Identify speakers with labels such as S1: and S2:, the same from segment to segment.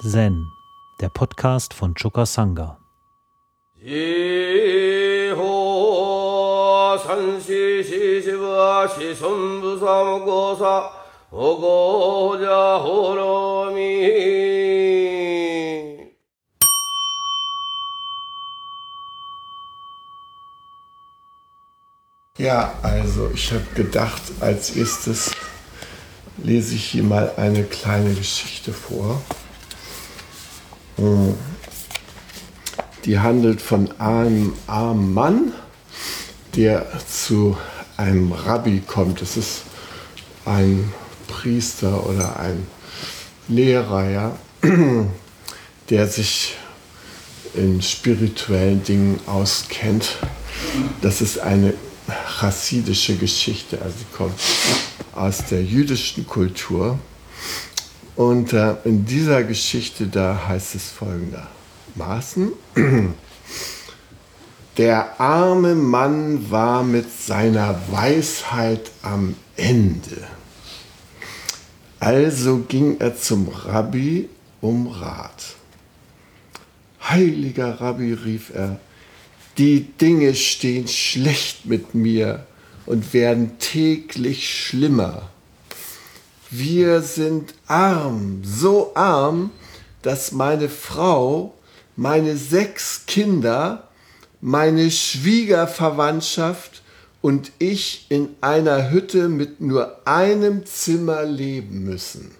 S1: Zen, der Podcast von Choka Sangha.
S2: Ja, also ich habe gedacht, als erstes lese ich hier mal eine kleine Geschichte vor. Die handelt von einem armen Mann, der zu einem Rabbi kommt. Das ist ein Priester oder ein Lehrer, ja, der sich in spirituellen Dingen auskennt. Das ist eine chassidische Geschichte, also sie kommt aus der jüdischen Kultur. Und äh, in dieser Geschichte, da heißt es folgendermaßen, der arme Mann war mit seiner Weisheit am Ende. Also ging er zum Rabbi um Rat. Heiliger Rabbi, rief er, die Dinge stehen schlecht mit mir und werden täglich schlimmer. Wir sind arm, so arm, dass meine Frau, meine sechs Kinder, meine Schwiegerverwandtschaft und ich in einer Hütte mit nur einem Zimmer leben müssen.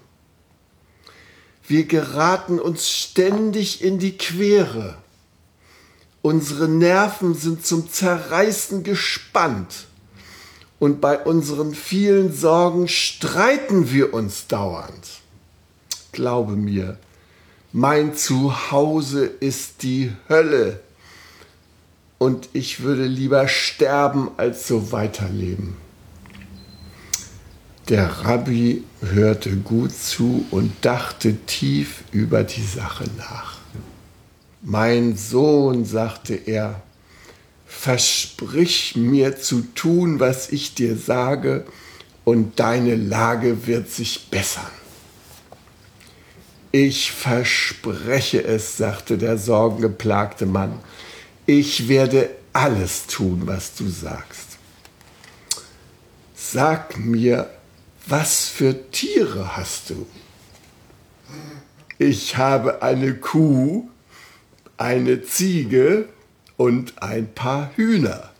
S2: Wir geraten uns ständig in die Quere. Unsere Nerven sind zum Zerreißen gespannt. Und bei unseren vielen Sorgen streiten wir uns dauernd. Glaube mir, mein Zuhause ist die Hölle. Und ich würde lieber sterben, als so weiterleben. Der Rabbi hörte gut zu und dachte tief über die Sache nach. Mein Sohn, sagte er, versprich mir zu tun, was ich dir sage, und deine Lage wird sich bessern. Ich verspreche es, sagte der sorgengeplagte Mann. Ich werde alles tun, was du sagst. Sag mir, was für Tiere hast du? Ich habe eine Kuh, eine Ziege und ein paar Hühner.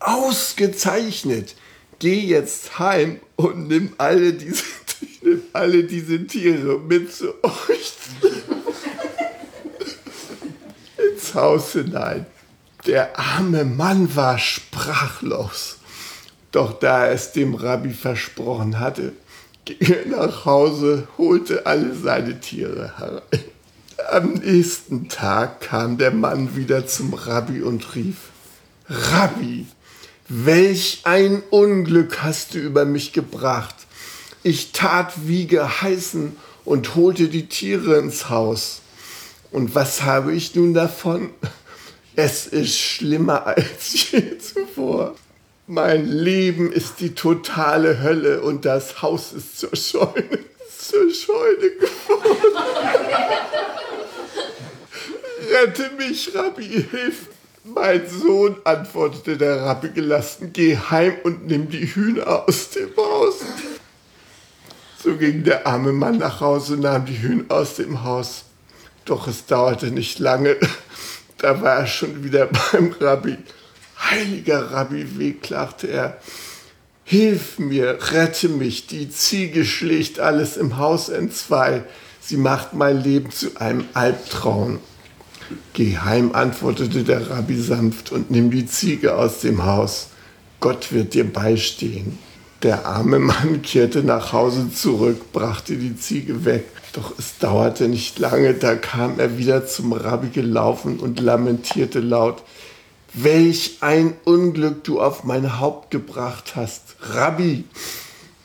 S2: Ausgezeichnet! Geh jetzt heim und nimm alle diese, nimm alle diese Tiere mit zu euch ins Haus hinein. Der arme Mann war sprachlos. Doch da er es dem Rabbi versprochen hatte, ging er nach Hause, holte alle seine Tiere herein. Am nächsten Tag kam der Mann wieder zum Rabbi und rief, Rabbi, welch ein Unglück hast du über mich gebracht. Ich tat wie geheißen und holte die Tiere ins Haus. Und was habe ich nun davon? Es ist schlimmer als je zuvor. Mein Leben ist die totale Hölle und das Haus ist zur Scheune, zur Scheune geworden. Rette mich, Rabbi, hilf. Mein Sohn, antwortete der Rabbi gelassen, geh heim und nimm die Hühner aus dem Haus. So ging der arme Mann nach Hause und nahm die Hühner aus dem Haus. Doch es dauerte nicht lange, da war er schon wieder beim Rabbi. Heiliger Rabbi, wehklagte er, hilf mir, rette mich, die Ziege schlägt alles im Haus entzwei, sie macht mein Leben zu einem Albtraum. Geh heim, antwortete der Rabbi sanft, und nimm die Ziege aus dem Haus. Gott wird dir beistehen. Der arme Mann kehrte nach Hause zurück, brachte die Ziege weg. Doch es dauerte nicht lange, da kam er wieder zum Rabbi gelaufen und lamentierte laut, Welch ein Unglück du auf mein Haupt gebracht hast. Rabbi,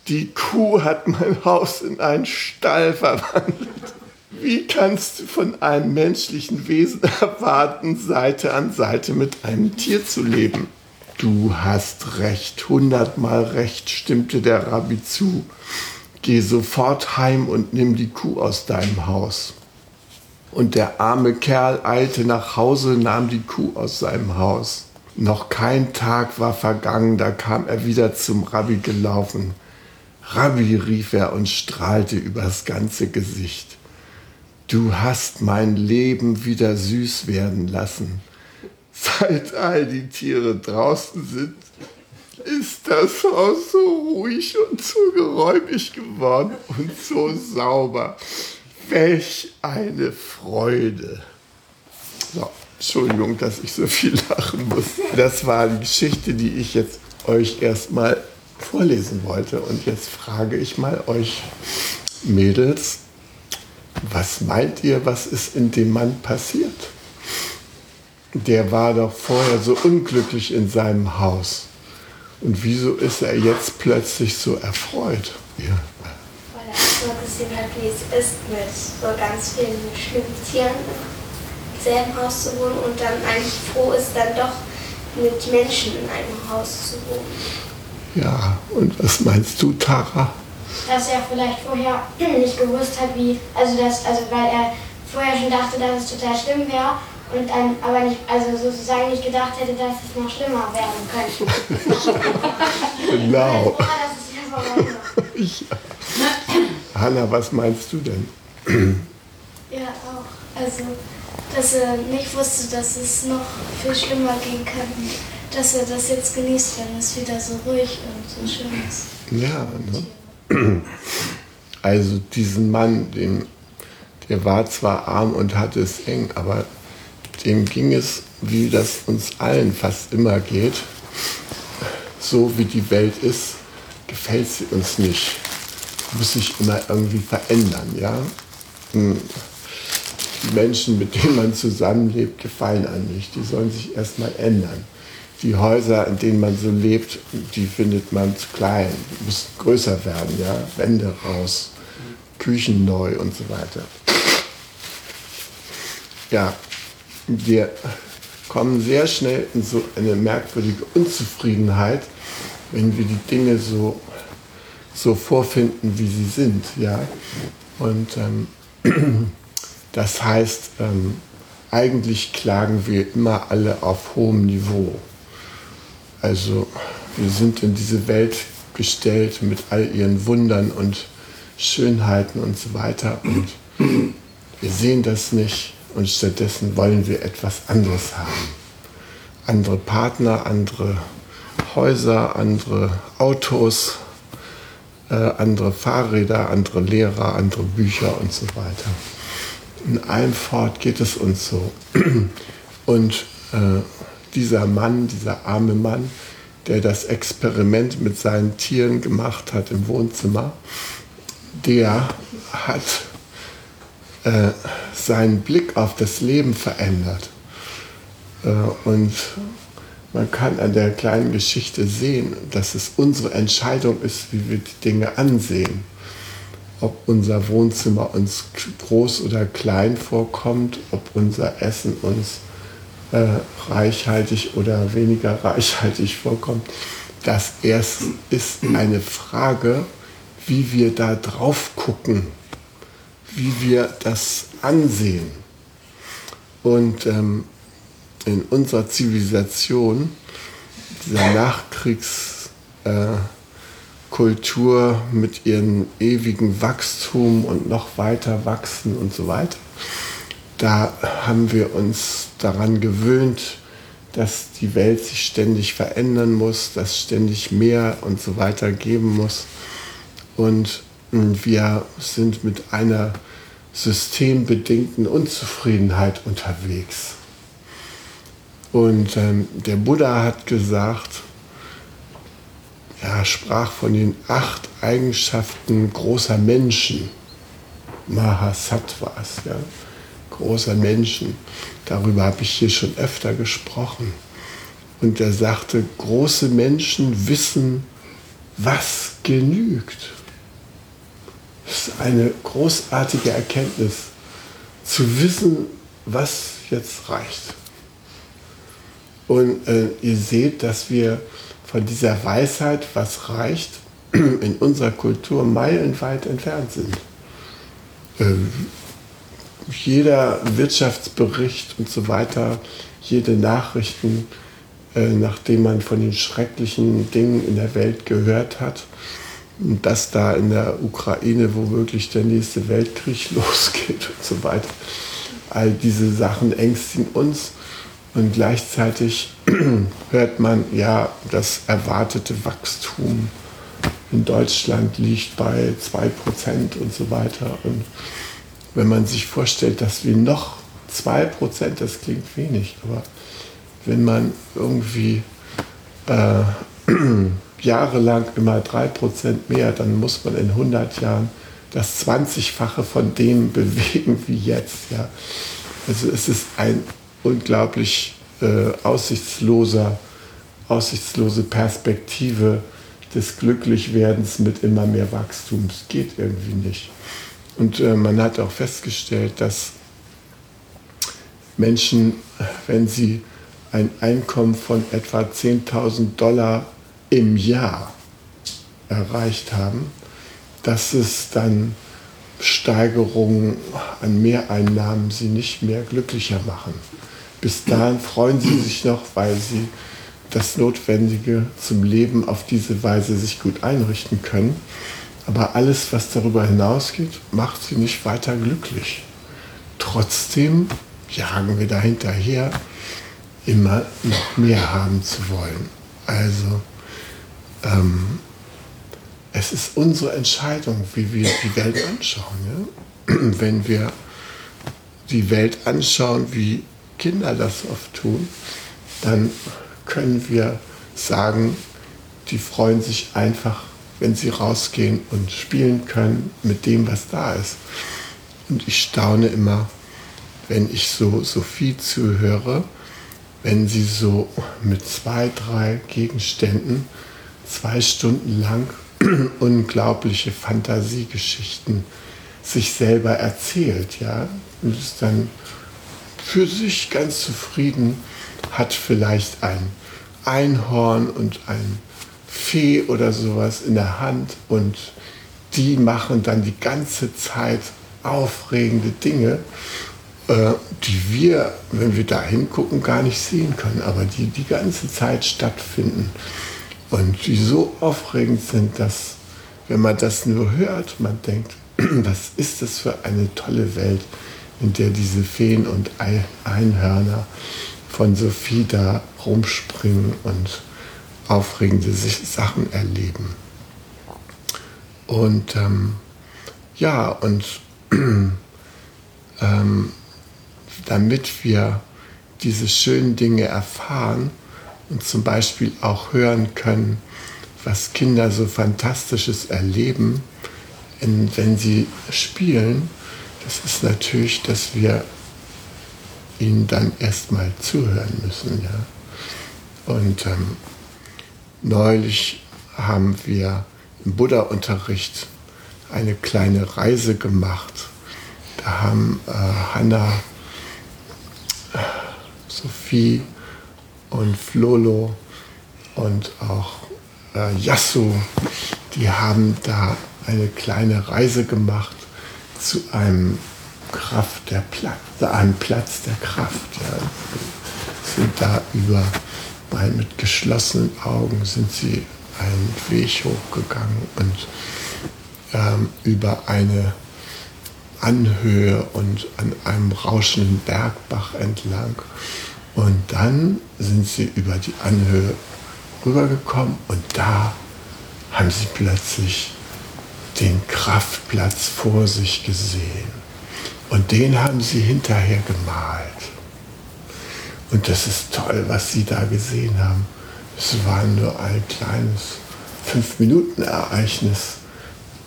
S2: die Kuh hat mein Haus in einen Stall verwandelt. Wie kannst du von einem menschlichen Wesen erwarten, Seite an Seite mit einem Tier zu leben? Du hast recht, hundertmal recht, stimmte der Rabbi zu. geh sofort heim und nimm die Kuh aus deinem Haus. Und der arme Kerl eilte nach Hause, nahm die Kuh aus seinem Haus. Noch kein Tag war vergangen, da kam er wieder zum Rabbi gelaufen. Rabbi, rief er und strahlte übers ganze Gesicht. Du hast mein Leben wieder süß werden lassen. Seit all die Tiere draußen sind, ist das Haus so ruhig und so geräumig geworden und so sauber. Welch eine Freude. So, Entschuldigung, dass ich so viel lachen muss. Das war die Geschichte, die ich jetzt euch erstmal vorlesen wollte. Und jetzt frage ich mal euch Mädels, was meint ihr, was ist in dem Mann passiert? Der war doch vorher so unglücklich in seinem Haus. Und wieso ist er jetzt plötzlich so erfreut? Ja.
S3: Er so gesehen hat, wie es ist, mit so ganz vielen schlimmen Tieren im selben Haus zu wohnen und dann eigentlich froh ist, dann doch mit Menschen in einem Haus zu wohnen.
S2: Ja, und was meinst du, Tara?
S4: Dass er vielleicht vorher nicht gewusst hat, wie, also das, also weil er vorher schon dachte, dass es total schlimm wäre und dann aber nicht, also sozusagen nicht gedacht hätte, dass es noch schlimmer werden könnte.
S2: Genau.
S4: Ja.
S2: Hanna, was meinst du denn?
S3: Ja, auch. Also, dass er nicht wusste, dass es noch viel schlimmer gehen kann. Dass er das jetzt genießt, wenn es wieder so ruhig und so schön ist.
S2: Ja, ne? Also diesen Mann, dem, der war zwar arm und hatte es eng, aber dem ging es, wie das uns allen fast immer geht. So wie die Welt ist, gefällt sie uns nicht. Muss sich immer irgendwie verändern, ja? Hm. Die Menschen, mit denen man zusammenlebt, gefallen einem nicht. Die sollen sich erstmal ändern. Die Häuser, in denen man so lebt, die findet man zu klein, müssen größer werden, ja? Wände raus, Küchen neu und so weiter. Ja, wir kommen sehr schnell in so eine merkwürdige Unzufriedenheit, wenn wir die Dinge so, so vorfinden, wie sie sind. Ja? Und ähm, das heißt, ähm, eigentlich klagen wir immer alle auf hohem Niveau. Also wir sind in diese Welt gestellt mit all ihren Wundern und Schönheiten und so weiter. Und wir sehen das nicht und stattdessen wollen wir etwas anderes haben. Andere Partner, andere Häuser, andere Autos, äh, andere Fahrräder, andere Lehrer, andere Bücher und so weiter. In allem fort geht es uns so. Und äh, dieser Mann, dieser arme Mann, der das Experiment mit seinen Tieren gemacht hat im Wohnzimmer, der hat äh, seinen Blick auf das Leben verändert. Äh, und man kann an der kleinen Geschichte sehen, dass es unsere Entscheidung ist, wie wir die Dinge ansehen. Ob unser Wohnzimmer uns groß oder klein vorkommt, ob unser Essen uns äh, reichhaltig oder weniger reichhaltig vorkommt. Das erst ist eine Frage, wie wir da drauf gucken wie wir das ansehen. Und ähm, in unserer Zivilisation, dieser Nachkriegskultur äh, mit ihrem ewigen Wachstum und noch weiter wachsen und so weiter, da haben wir uns daran gewöhnt, dass die Welt sich ständig verändern muss, dass ständig mehr und so weiter geben muss. Und wir sind mit einer systembedingten Unzufriedenheit unterwegs. Und ähm, der Buddha hat gesagt, er sprach von den acht Eigenschaften großer Menschen, Mahasattvas, ja, großer Menschen. Darüber habe ich hier schon öfter gesprochen. Und er sagte, große Menschen wissen, was genügt. Das ist eine großartige Erkenntnis, zu wissen, was jetzt reicht. Und äh, ihr seht, dass wir von dieser Weisheit, was reicht, in unserer Kultur meilenweit entfernt sind. Ähm, jeder Wirtschaftsbericht und so weiter, jede Nachrichten, äh, nachdem man von den schrecklichen Dingen in der Welt gehört hat, dass da in der Ukraine womöglich der nächste Weltkrieg losgeht und so weiter. All diese Sachen ängstigen uns und gleichzeitig hört man ja, das erwartete Wachstum in Deutschland liegt bei 2% und so weiter. Und wenn man sich vorstellt, dass wir noch 2%, das klingt wenig, aber wenn man irgendwie äh, jahrelang immer 3% mehr, dann muss man in 100 Jahren das 20-fache von dem bewegen wie jetzt. Ja. Also es ist ein unglaublich äh, aussichtsloser, aussichtslose Perspektive des Glücklichwerdens mit immer mehr Wachstum. Es geht irgendwie nicht. Und äh, man hat auch festgestellt, dass Menschen, wenn sie ein Einkommen von etwa 10.000 Dollar im Jahr erreicht haben, dass es dann Steigerungen an Mehreinnahmen sie nicht mehr glücklicher machen. Bis dahin freuen sie sich noch, weil sie das Notwendige zum Leben auf diese Weise sich gut einrichten können. Aber alles, was darüber hinausgeht, macht sie nicht weiter glücklich. Trotzdem jagen wir dahinterher, immer noch mehr haben zu wollen. Also ähm, es ist unsere Entscheidung, wie wir die Welt anschauen. Ja? Wenn wir die Welt anschauen, wie Kinder das oft tun, dann können wir sagen, die freuen sich einfach, wenn sie rausgehen und spielen können mit dem, was da ist. Und ich staune immer, wenn ich so Sophie zuhöre, wenn sie so mit zwei, drei Gegenständen zwei Stunden lang unglaubliche Fantasiegeschichten sich selber erzählt, ja, und ist dann für sich ganz zufrieden, hat vielleicht ein Einhorn und ein Fee oder sowas in der Hand und die machen dann die ganze Zeit aufregende Dinge, äh, die wir, wenn wir da hingucken, gar nicht sehen können, aber die die ganze Zeit stattfinden und die so aufregend sind, dass wenn man das nur hört, man denkt, was ist das für eine tolle Welt, in der diese Feen und Einhörner von Sophie da rumspringen und aufregende Sachen erleben. Und ähm, ja, und ähm, damit wir diese schönen Dinge erfahren und zum Beispiel auch hören können, was Kinder so Fantastisches erleben, wenn sie spielen, das ist natürlich, dass wir ihnen dann erstmal zuhören müssen. Ja? Und ähm, neulich haben wir im Buddha-Unterricht eine kleine Reise gemacht. Da haben äh, Hanna, Sophie und Flolo und auch äh, Yasu, die haben da eine kleine Reise gemacht zu einem Kraft der Platz, einem Platz der Kraft. Ja. Sind da über, mit geschlossenen Augen sind sie einen Weg hochgegangen und ähm, über eine Anhöhe und an einem rauschenden Bergbach entlang. Und dann sind sie über die Anhöhe rübergekommen und da haben sie plötzlich den Kraftplatz vor sich gesehen. Und den haben sie hinterher gemalt. Und das ist toll, was sie da gesehen haben. Es war nur ein kleines Fünf-Minuten-Ereignis,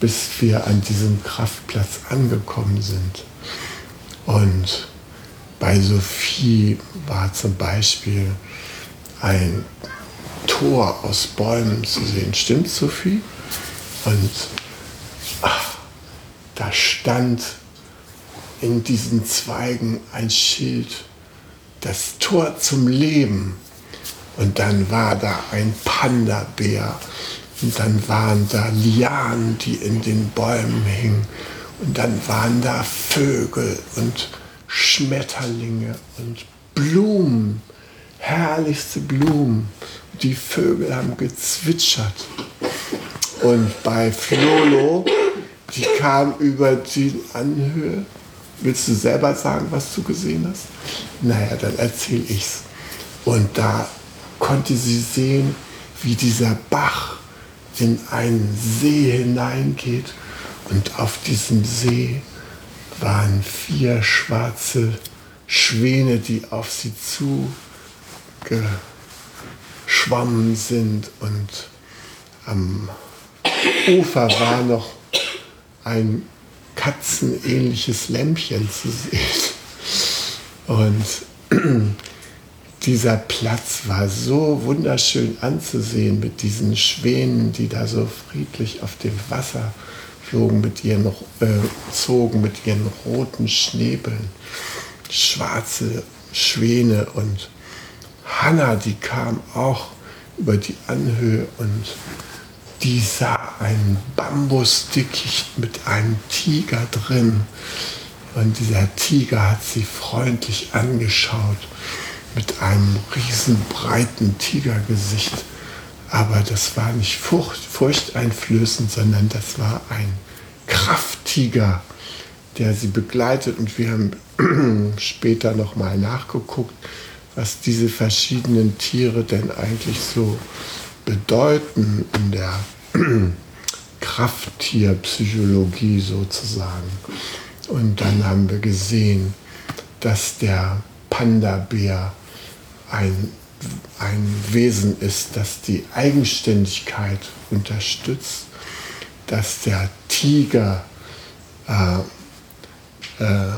S2: bis wir an diesem Kraftplatz angekommen sind. Und bei Sophie war zum Beispiel ein Tor aus Bäumen zu sehen. Stimmt, Sophie? Und ach, da stand in diesen Zweigen ein Schild, das Tor zum Leben. Und dann war da ein Panda-Bär Und dann waren da Lianen, die in den Bäumen hingen. Und dann waren da Vögel und Schmetterlinge und Blumen, herrlichste Blumen. Die Vögel haben gezwitschert. Und bei Flolo, die kam über die Anhöhe. Willst du selber sagen, was du gesehen hast? Naja, dann erzähle ich's. Und da konnte sie sehen, wie dieser Bach in einen See hineingeht. Und auf diesem See waren vier schwarze Schwäne, die auf sie zugeschwommen sind. Und am Ufer war noch ein katzenähnliches Lämpchen zu sehen. Und dieser Platz war so wunderschön anzusehen mit diesen Schwänen, die da so friedlich auf dem Wasser flogen, mit ihren, äh, zogen mit ihren roten Schnäbeln. Schwarze Schwäne und Hanna, die kam auch über die Anhöhe und die sah ein Bambusdickicht mit einem Tiger drin. Und dieser Tiger hat sie freundlich angeschaut mit einem riesenbreiten Tigergesicht. Aber das war nicht furcht, furchteinflößend, sondern das war ein Krafttiger, der sie begleitet. Und wir haben später nochmal nachgeguckt, was diese verschiedenen Tiere denn eigentlich so bedeuten in der Krafttierpsychologie sozusagen. Und dann haben wir gesehen, dass der Panda-Bär ein, ein Wesen ist, das die Eigenständigkeit unterstützt, dass der Tiger äh, äh,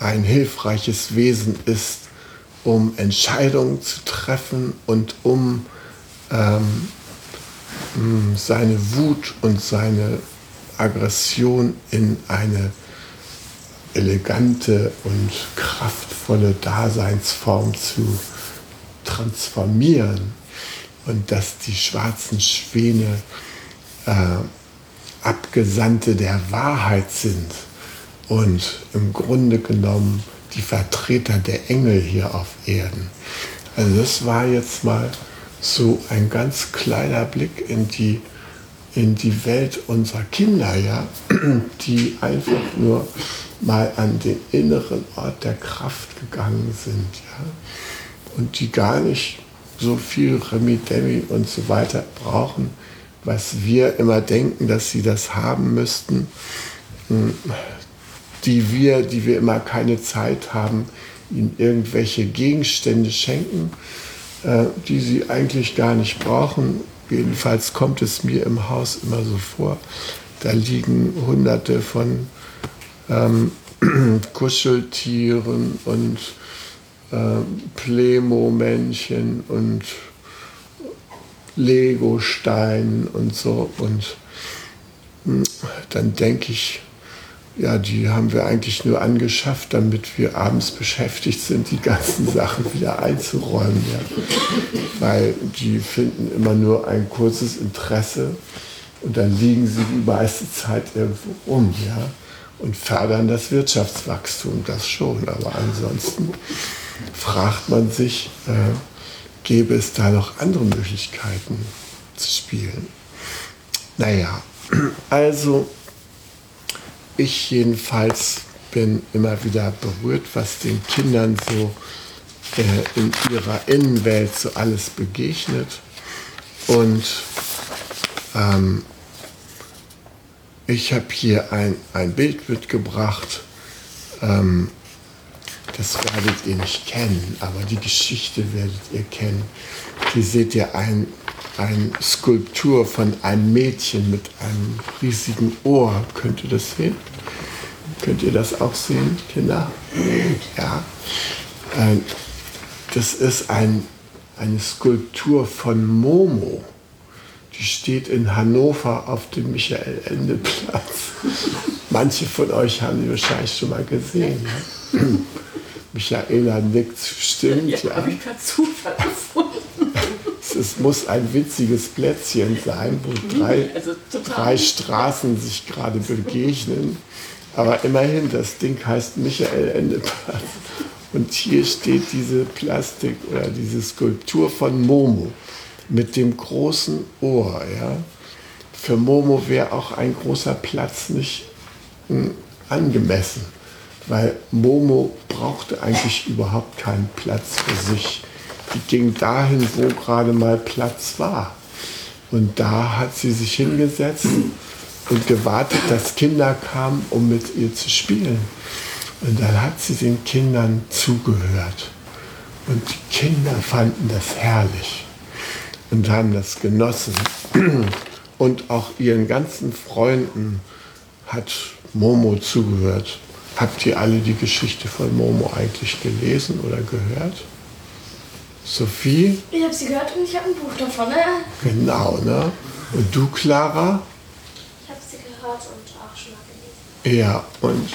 S2: ein hilfreiches Wesen ist, um Entscheidungen zu treffen und um ähm, seine Wut und seine Aggression in eine elegante und kraftvolle Daseinsform zu transformieren und dass die schwarzen Schwäne äh, Abgesandte der Wahrheit sind und im Grunde genommen die Vertreter der Engel hier auf Erden. Also das war jetzt mal so ein ganz kleiner Blick in die, in die Welt unserer Kinder, ja, die einfach nur mal an den inneren Ort der Kraft gegangen sind, ja, und die gar nicht so viel Remi-Demi und so weiter brauchen, was wir immer denken, dass sie das haben müssten, hm, die wir, die wir immer keine Zeit haben, ihnen irgendwelche Gegenstände schenken, äh, die sie eigentlich gar nicht brauchen. Jedenfalls kommt es mir im Haus immer so vor. Da liegen hunderte von ähm, Kuscheltieren und äh, Plemo-Männchen und Lego-Steinen und so. Und mh, hm, dann denke ich, ja, die haben wir eigentlich nur angeschafft, damit wir abends beschäftigt sind, die ganzen Sachen wieder einzuräumen. Ja. Weil die finden immer nur ein kurzes Interesse und dann liegen sie die meiste Zeit irgendwo rum. Ja und fördern das Wirtschaftswachstum, das schon. Aber ansonsten fragt man sich, äh, gäbe es da noch andere Möglichkeiten zu spielen? Naja, also ich jedenfalls bin immer wieder berührt, was den Kindern so äh, in ihrer Innenwelt so alles begegnet. Und ähm, ich habe hier ein, ein Bild mitgebracht. Ähm, das werdet ihr nicht kennen, aber die Geschichte werdet ihr kennen. Hier seht ihr ein, eine Skulptur von einem Mädchen mit einem riesigen Ohr. Könnt ihr das sehen? Könnt ihr das auch sehen, Kinder? Ja. Ähm, das ist ein, eine Skulptur von Momo. Die steht in Hannover auf dem Michael-Ende-Platz. Manche von euch haben sie wahrscheinlich schon mal gesehen. Ja? Michaela nickt, stimmt.
S5: Ja, ja. habe ich per Zufall gefunden.
S2: Es muss ein witziges Plätzchen sein, wo drei,
S5: Also
S2: drei Straßen sich gerade begegnen. Aber immerhin, das Ding heißt Michael Endeplatz. Und hier steht diese Plastik oder diese Skulptur von Momo mit dem großen Ohr. Ja? Für Momo wäre auch ein großer Platz nicht hm, angemessen, weil Momo brauchte eigentlich überhaupt keinen Platz für sich. Die ging dahin, wo gerade mal Platz war. Und da hat sie sich hingesetzt und gewartet, dass Kinder kamen, um mit ihr zu spielen. Und dann hat sie den Kindern zugehört. Und die Kinder fanden das herrlich und haben das genossen. Und auch ihren ganzen Freunden hat Momo zugehört. Habt ihr alle die Geschichte von Momo eigentlich gelesen oder gehört? Sophie?
S4: Ich habe sie gehört und ich habe ein Buch davon. Ne?
S2: Genau, ne? Und du, Clara?
S3: Ich habe sie gehört und auch schon mal gelesen.
S2: Ja, und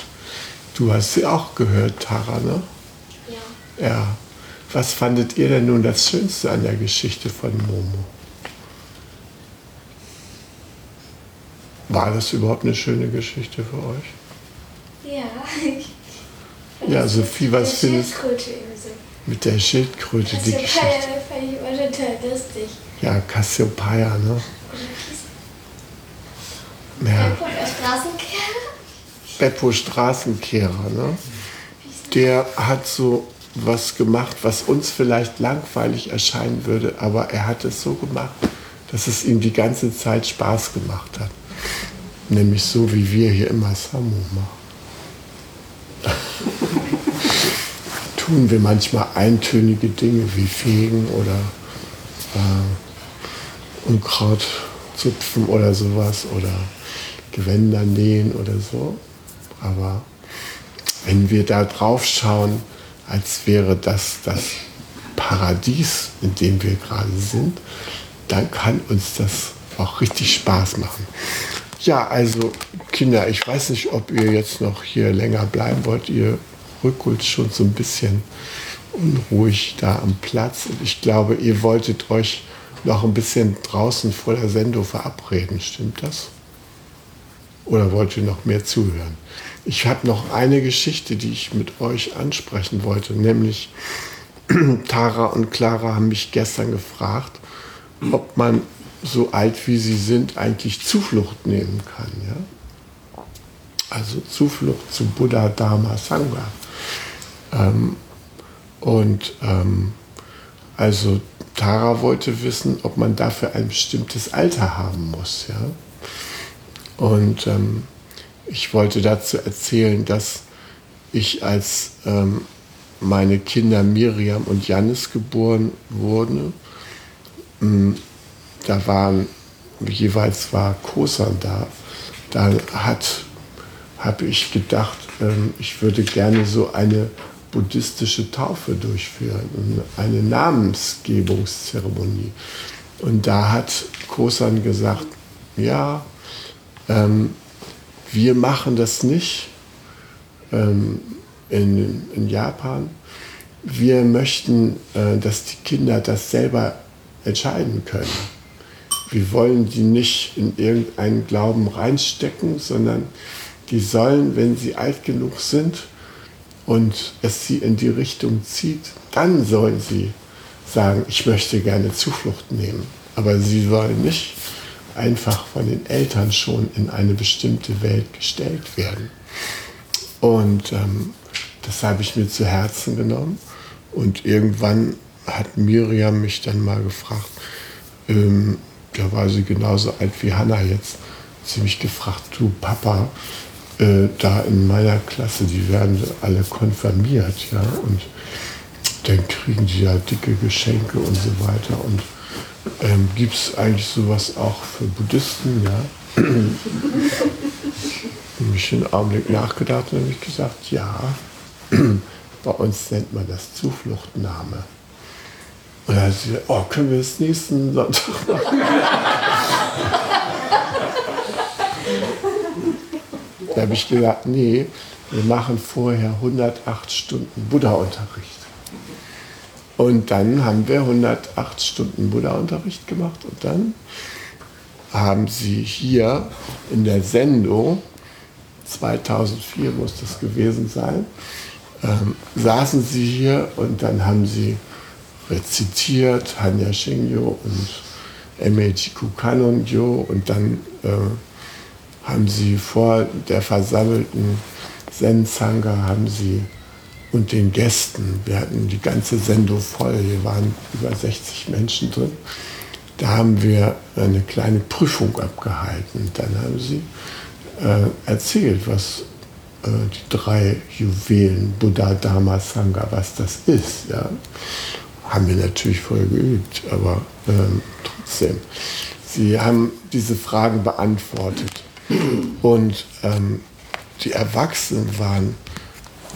S2: du hast sie auch gehört, Tara, ne?
S3: Ja.
S2: Ja. Was fandet ihr denn nun das Schönste an der Geschichte von Momo? War das überhaupt eine schöne Geschichte für euch?
S4: Ja.
S2: Ja, Sophie, was findest du. Mit der Schildkröte,
S4: Das
S2: die Geschichte?
S4: fand ich immer total lustig.
S2: Ja, Cassiopeia, ne? Ja,
S4: der Straßenkehrer.
S2: Beppo Straßenkehrer, ne? Der hat so was gemacht, was uns vielleicht langweilig erscheinen würde, aber er hat es so gemacht, dass es ihm die ganze Zeit Spaß gemacht hat. Nämlich so, wie wir hier immer Samu machen. Tun wir manchmal eintönige Dinge wie Fegen oder äh, Unkraut zupfen oder sowas oder Gewänder nähen oder so. Aber wenn wir da drauf schauen, als wäre das das Paradies, in dem wir gerade sind, dann kann uns das auch richtig Spaß machen. Ja, also Kinder, ich weiß nicht, ob ihr jetzt noch hier länger bleiben wollt. Ihr rückelt schon so ein bisschen unruhig da am Platz. Und ich glaube, ihr wolltet euch noch ein bisschen draußen vor der Sendung verabreden. Stimmt das? Oder wollt ihr noch mehr zuhören? Ich habe noch eine Geschichte, die ich mit euch ansprechen wollte, nämlich Tara und Clara haben mich gestern gefragt, ob man so alt wie sie sind eigentlich Zuflucht nehmen kann. Ja? Also Zuflucht zu Buddha, Dharma, Sangha. Ähm, und ähm, also Tara wollte wissen, ob man dafür ein bestimmtes Alter haben muss. Ja? Und ähm, ich wollte dazu erzählen, dass ich als ähm, meine Kinder Miriam und Jannis geboren wurden, ähm, da waren jeweils war Kosan da. Da hat habe ich gedacht, ähm, ich würde gerne so eine buddhistische Taufe durchführen, eine Namensgebungszeremonie. Und da hat Kosan gesagt, ja, ähm, wir machen das nicht ähm, in, in Japan. Wir möchten, äh, dass die Kinder das selber entscheiden können. Wir wollen die nicht in irgendeinen Glauben reinstecken, sondern die sollen, wenn sie alt genug sind und es sie in die Richtung zieht, dann sollen sie sagen, ich möchte gerne Zuflucht nehmen. Aber sie sollen nicht einfach von den Eltern schon in eine bestimmte Welt gestellt werden. Und ähm, das habe ich mir zu Herzen genommen. Und irgendwann hat Miriam mich dann mal gefragt, ähm, da war sie genauso alt wie Hannah jetzt, sie mich gefragt, du Papa, äh, da in meiner Klasse, die werden alle konfirmiert, ja, und dann kriegen die ja dicke Geschenke und so weiter. Und ähm, gibt es eigentlich sowas auch für Buddhisten, ja? mich einen Augenblick nachgedacht und habe gesagt, ja, bei uns nennt man das Zufluchtnahme. Und dann hat sie gesagt, oh, können wir es nächsten Sonntag machen? da habe ich gesagt, nee, wir machen vorher 108 Stunden Buddha-Unterricht. Und dann haben wir 108 Stunden Buddha-Unterricht gemacht und dann haben sie hier in der Sendung, 2004 muss das gewesen sein, ähm, saßen sie hier und dann haben sie rezitiert, Hanya Shingyo und Emejiku Kanonjo und dann äh, haben sie vor der versammelten Zen-Sangha haben sie und den Gästen, wir hatten die ganze Sendung voll, hier waren über 60 Menschen drin, da haben wir eine kleine Prüfung abgehalten. Dann haben sie äh, erzählt, was äh, die drei Juwelen Buddha, Dharma, Sangha, was das ist. Ja. Haben wir natürlich voll geübt, aber ähm, trotzdem. Sie haben diese Fragen beantwortet. Und ähm, die Erwachsenen waren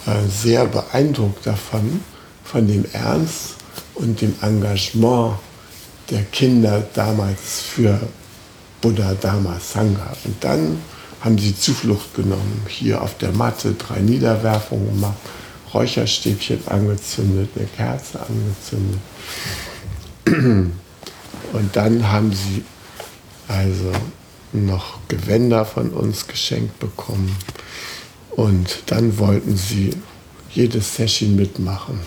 S2: äh, sehr beeindruckt davon, von dem Ernst und dem Engagement der Kinder damals für Buddha Dharma Sangha. Und dann haben sie Zuflucht genommen, hier auf der Matte drei Niederwerfungen gemacht, Räucherstäbchen angezündet, eine Kerze angezündet. Und dann haben sie also noch Gewänder von uns geschenkt bekommen. Und dann wollten sie jedes Session mitmachen.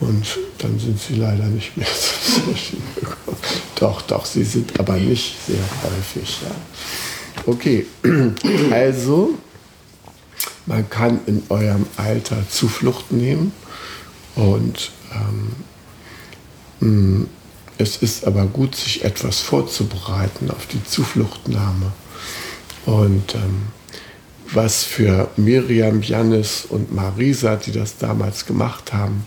S2: Und dann sind sie leider nicht mehr zur Session gekommen. Doch, doch, sie sind aber nicht sehr häufig. Ja. Okay, also man kann in eurem Alter Zuflucht nehmen und ähm, es ist aber gut, sich etwas vorzubereiten auf die Zufluchtnahme. Und ähm, was für Miriam, Janis und Marisa, die das damals gemacht haben,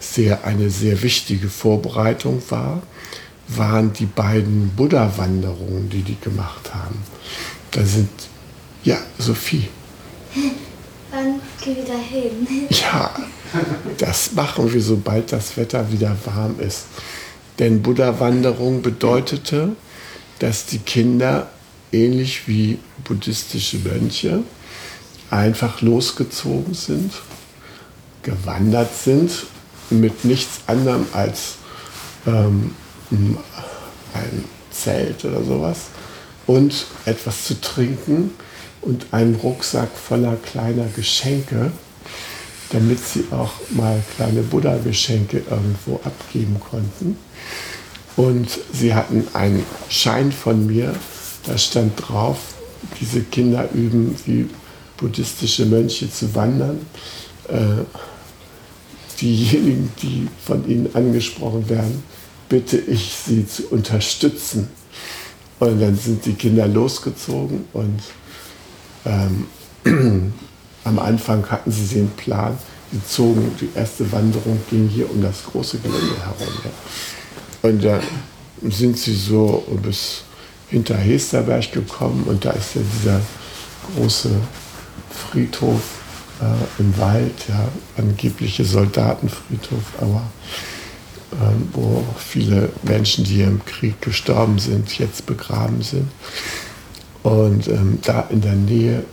S2: sehr, eine sehr wichtige Vorbereitung war, waren die beiden Buddha-Wanderungen, die die gemacht haben. Da sind, ja, Sophie.
S3: Wann geh wieder hin?
S2: Ja, das machen wir, sobald das Wetter wieder warm ist. Denn Buddha-Wanderung bedeutete, dass die Kinder ähnlich wie buddhistische Mönche einfach losgezogen sind, gewandert sind mit nichts anderem als ähm, ein Zelt oder sowas und etwas zu trinken und einen Rucksack voller kleiner Geschenke, damit sie auch mal kleine Buddha-Geschenke irgendwo abgeben konnten. Und sie hatten einen Schein von mir, da stand drauf, diese Kinder üben wie buddhistische Mönche zu wandern. Äh, diejenigen, die von ihnen angesprochen werden, bitte ich sie zu unterstützen. Und dann sind die Kinder losgezogen und ähm, am Anfang hatten sie den Plan, sie zogen, die erste Wanderung ging hier um das große Gelände herum. Ja. Und da sind sie so bis hinter Hesterberg gekommen und da ist ja dieser große Friedhof äh, im Wald, ja, angebliche Soldatenfriedhof, aber ähm, wo viele Menschen, die im Krieg gestorben sind, jetzt begraben sind. Und ähm, da in der Nähe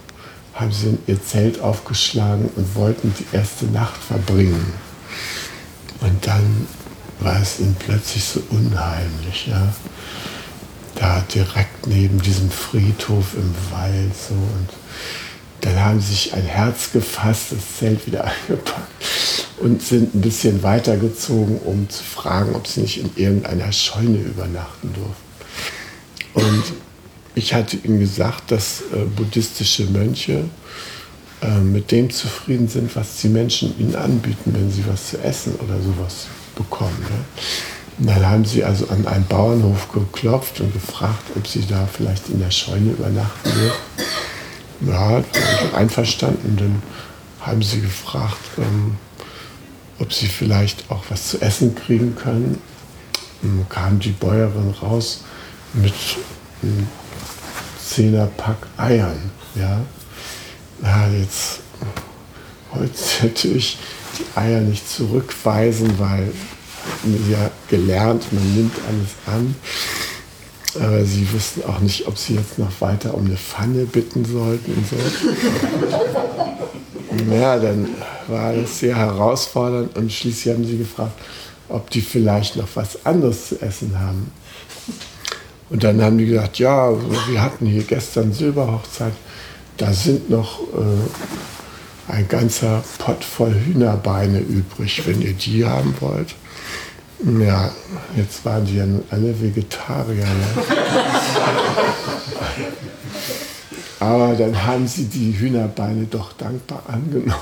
S2: haben sie ihr Zelt aufgeschlagen und wollten die erste Nacht verbringen. Und dann war es ihnen plötzlich so unheimlich, ja. Da direkt neben diesem Friedhof im Wald so und dann haben sie sich ein Herz gefasst, das Zelt wieder eingepackt und sind ein bisschen weitergezogen, um zu fragen, ob sie nicht in irgendeiner Scheune übernachten durften. Und ich hatte ihnen gesagt, dass äh, buddhistische Mönche äh, mit dem zufrieden sind, was die Menschen ihnen anbieten, wenn sie was zu essen oder sowas bekommen. Ne? Dann haben sie also an einem Bauernhof geklopft und gefragt, ob sie da vielleicht in der Scheune übernachten dürfen. Ja, einverstanden. Dann haben sie gefragt, ähm, ob sie vielleicht auch was zu essen kriegen können. Und kam die Bäuerin raus mit einem Zehnerpack Eiern. Ja, ja jetzt heute natürlich die Eier nicht zurückweisen, weil ja gelernt, man nimmt alles an. Aber sie wussten auch nicht, ob sie jetzt noch weiter um eine Pfanne bitten sollten und so. Ja, dann war das sehr herausfordernd und schließlich haben sie gefragt, ob die vielleicht noch was anderes zu essen haben. Und dann haben die gesagt, ja, wir hatten hier gestern Silberhochzeit, da sind noch äh, ein ganzer Pott voll Hühnerbeine übrig, wenn ihr die haben wollt. Ja, jetzt waren die ja alle Vegetarier. Ne? Aber dann haben sie die Hühnerbeine doch dankbar angenommen,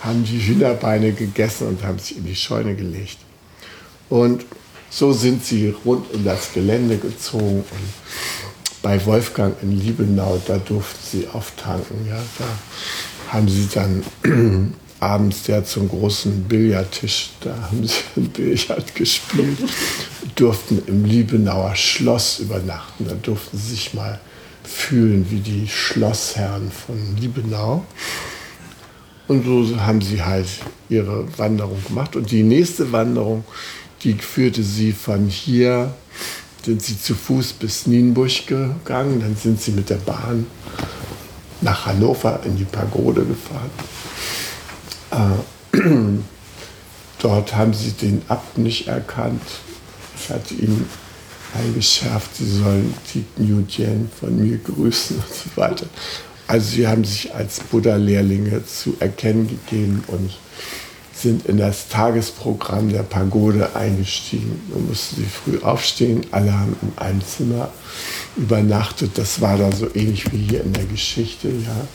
S2: haben die Hühnerbeine gegessen und haben sie in die Scheune gelegt. Und so sind sie rund um das Gelände gezogen und bei Wolfgang in Liebenau, da durften sie auftanken. Ja, da haben sie dann abends ja zum großen Billardtisch, da haben sie ein Billard gespielt, durften im Liebenauer Schloss übernachten. Da durften sie sich mal fühlen wie die Schlossherren von Liebenau. Und so haben sie halt ihre Wanderung gemacht. Und die nächste Wanderung, die führte sie von hier, sind sie zu Fuß bis Nienbusch gegangen. Dann sind sie mit der Bahn nach Hannover in die Pagode gefahren. Äh, dort haben sie den Abt nicht erkannt. Ich hatte ihm eingeschärft, sie sollen die New Jen von mir grüßen und so weiter. Also sie haben sich als Buddha-Lehrlinge zu erkennen gegeben und sind in das Tagesprogramm der Pagode eingestiegen. Man musste sie früh aufstehen, alle haben in einem Zimmer übernachtet. Das war dann so ähnlich wie hier in der Geschichte. Ja.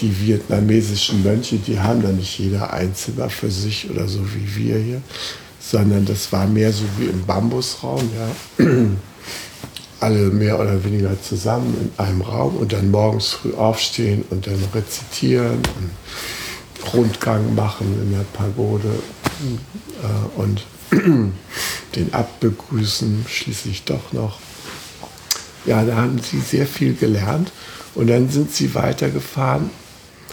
S2: Die vietnamesischen Mönche, die haben da nicht jeder ein Zimmer für sich oder so wie wir hier, sondern das war mehr so wie im Bambusraum. Ja. Alle mehr oder weniger zusammen in einem Raum und dann morgens früh aufstehen und dann rezitieren und Rundgang machen in der Pagode äh, und den abbegrüßen, schließlich doch noch. Ja, da haben sie sehr viel gelernt und dann sind sie weitergefahren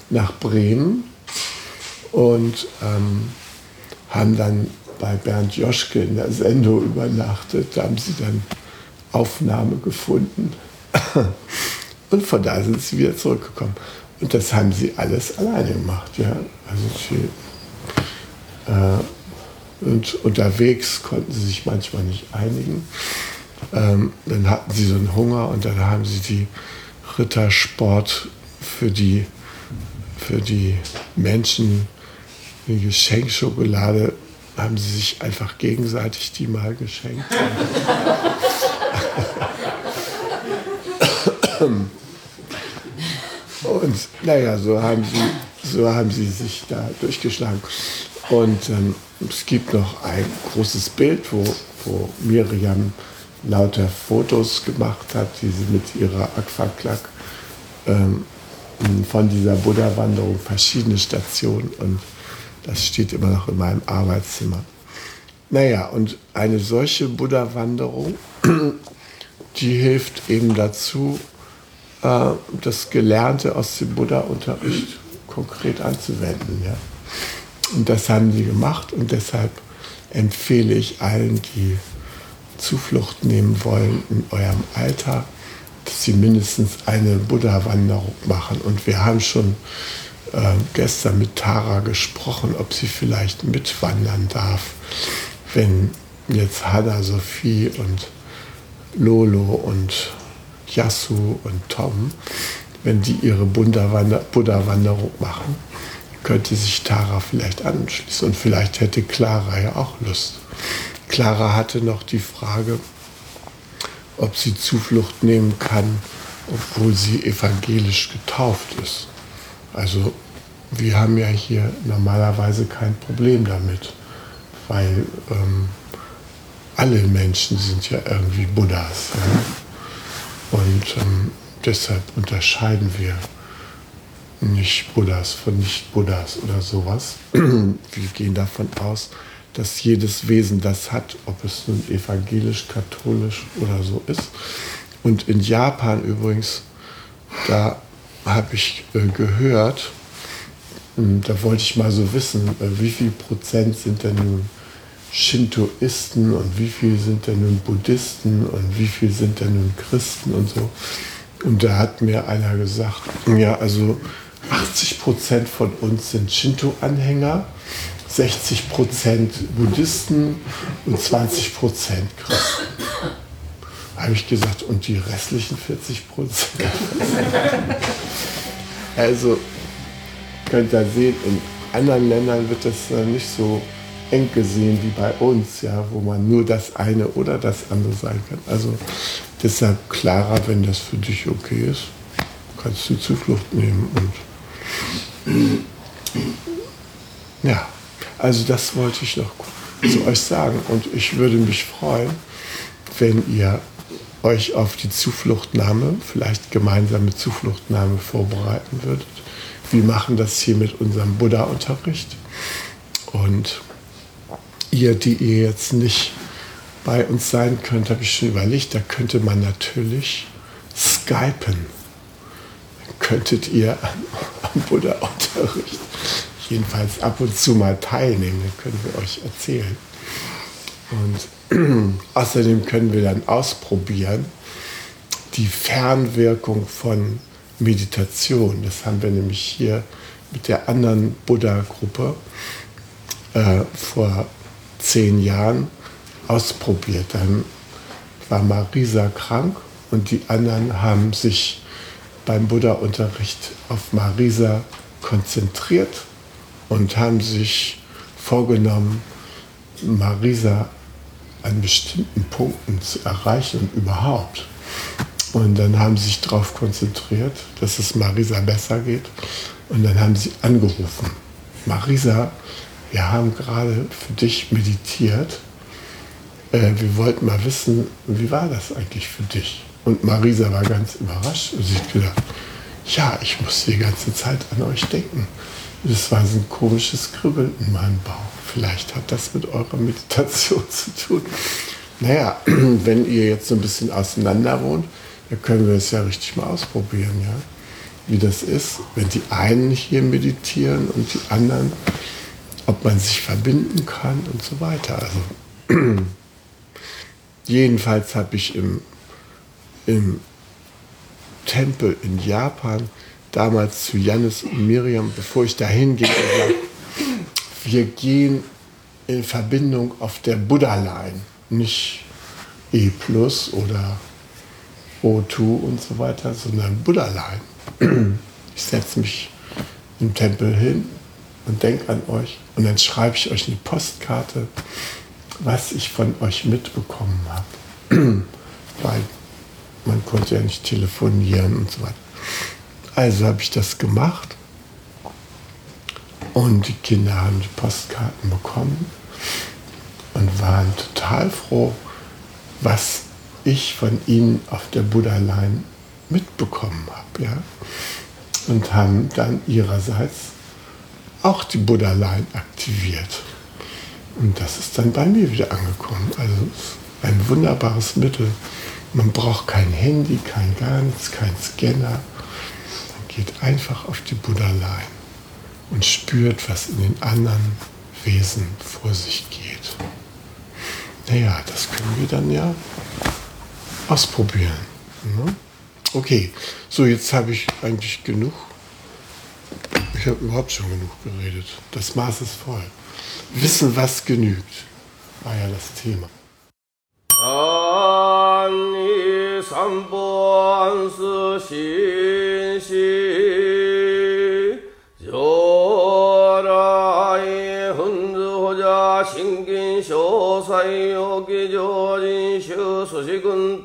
S2: nach Bremen und ähm, haben dann bei Bernd Joschke in der Sendung übernachtet. Da haben sie dann Aufnahme gefunden. Und von da sind sie wieder zurückgekommen. Und das haben sie alles alleine gemacht. Ja? Also sie, äh, und unterwegs konnten sie sich manchmal nicht einigen. Ähm, dann hatten sie so einen Hunger und dann haben sie die Rittersport für die, für die Menschen die Geschenkschokolade haben sie sich einfach gegenseitig die mal geschenkt. Und naja, so haben sie, so haben sie sich da durchgeschlagen. Und ähm, es gibt noch ein großes Bild, wo, wo Miriam lauter Fotos gemacht hat, die sie mit ihrer Aquaklack ähm, von dieser Buddha-Wanderung verschiedene Stationen und das steht immer noch in meinem Arbeitszimmer. Naja, und eine solche Buddha-Wanderung, die hilft eben dazu, äh, das Gelernte aus dem Buddha-Unterricht konkret anzuwenden. Ja? Und das haben sie gemacht und deshalb empfehle ich allen, die Zuflucht nehmen wollen in eurem Alter, dass sie mindestens eine Buddha-Wanderung machen. Und wir haben schon äh, gestern mit Tara gesprochen, ob sie vielleicht mitwandern darf, wenn jetzt Hanna, Sophie und Lolo und Yasu und Tom, wenn die ihre Buddha-Wanderung machen, könnte sich Tara vielleicht anschließen. Und vielleicht hätte Clara ja auch Lust. Clara hatte noch die Frage, ob sie Zuflucht nehmen kann, obwohl sie evangelisch getauft ist. Also wir haben ja hier normalerweise kein Problem damit, weil ähm, alle Menschen sind ja irgendwie Buddhas. Ja? Und ähm, deshalb unterscheiden wir nicht Buddhas von Nicht-Buddhas oder sowas. wir gehen davon aus, dass jedes Wesen das hat, ob es nun evangelisch, katholisch oder so ist. Und in Japan übrigens, da habe ich äh, gehört, hm, da wollte ich mal so wissen, äh, wie viel Prozent sind denn nun Shintoisten und wie viel sind denn nun Buddhisten und wie viel sind denn nun Christen und so. Und da hat mir einer gesagt, ja, also 80 Prozent von uns sind Shinto-Anhänger, 60 Prozent Buddhisten und 20 Prozent Christen. Habe ich gesagt, und die restlichen 40 Prozent? also könnt ihr sehen, in anderen Ländern wird das nicht so eng gesehen wie bei uns, ja, wo man nur das eine oder das andere sein kann. Also deshalb klarer, wenn das für dich okay ist, kannst du Zuflucht nehmen und ja, also das wollte ich noch zu euch sagen und ich würde mich freuen, wenn ihr euch auf die Zufluchtnahme, vielleicht gemeinsame Zufluchtnahme vorbereiten würdet. Wir machen das hier mit unserem Buddha-Unterricht und ihr, die ihr jetzt nicht bei uns sein könnt, habe ich schon überlegt, da könnte man natürlich skypen. Dann könntet ihr am Buddha-Unterricht jedenfalls ab und zu mal teilnehmen, dann können wir euch erzählen. Und außerdem können wir dann ausprobieren die Fernwirkung von Meditation. Das haben wir nämlich hier mit der anderen Buddha-Gruppe äh, vor zehn Jahren ausprobiert. Dann war Marisa krank und die anderen haben sich beim Buddha-Unterricht auf Marisa konzentriert und haben sich vorgenommen, Marisa an bestimmten Punkten zu erreichen und überhaupt. Und dann haben sie sich darauf konzentriert, dass es Marisa besser geht. Und dann haben sie angerufen. Marisa, wir haben gerade für dich meditiert. Äh, wir wollten mal wissen, wie war das eigentlich für dich? Und Marisa war ganz überrascht und sie hat gedacht, ja, ich muss die ganze Zeit an euch denken. Das war so ein komisches Kribbeln in meinem Bauch. Vielleicht hat das mit eurer Meditation zu tun. Naja, wenn ihr jetzt so ein bisschen auseinander wohnt, dann können wir es ja richtig mal ausprobieren, ja. Wie das ist, wenn die einen hier meditieren und die anderen, ob man sich verbinden kann und so weiter. Also jedenfalls habe ich im, im Tempel in Japan damals zu Janis und Miriam, bevor ich dahin ging, gesagt, wir gehen in Verbindung auf der Buddha-Line, nicht E plus oder O2 und so weiter, sondern Buddha-Line. Ich setze mich im Tempel hin und denke an euch und dann schreibe ich euch eine Postkarte, was ich von euch mitbekommen habe. Weil man konnte ja nicht telefonieren und so weiter. Also habe ich das gemacht und die Kinder haben die Postkarten bekommen und waren total froh, was ich von ihnen auf der Buddha-Line mitbekommen habe. Ja? Und haben dann ihrerseits auch die Buddha-Line aktiviert. Und das ist dann bei mir wieder angekommen. Also ein wunderbares Mittel. Man braucht kein Handy, kein nichts, kein Scanner. Man geht einfach auf die Buddha-Line und spürt, was in den anderen Wesen vor sich geht. Naja, das können wir dann ja ausprobieren. Ne? Okay, so jetzt habe ich eigentlich genug. Ich habe überhaupt schon genug geredet. Das Maß ist voll. Wissen, was genügt, war ja das Thema. 신근쇼사요기조진슈수시군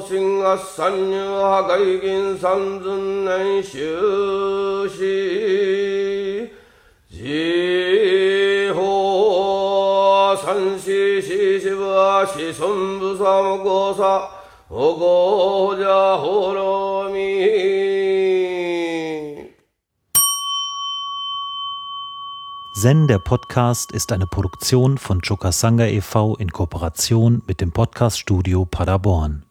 S2: 心合三入破壊銀三寸年終始自法三四四四は子孫部三五差おごじゃほろみ
S1: Zen, der Podcast, ist eine Produktion von Chokasanga e.V. in Kooperation mit dem Podcaststudio Paderborn.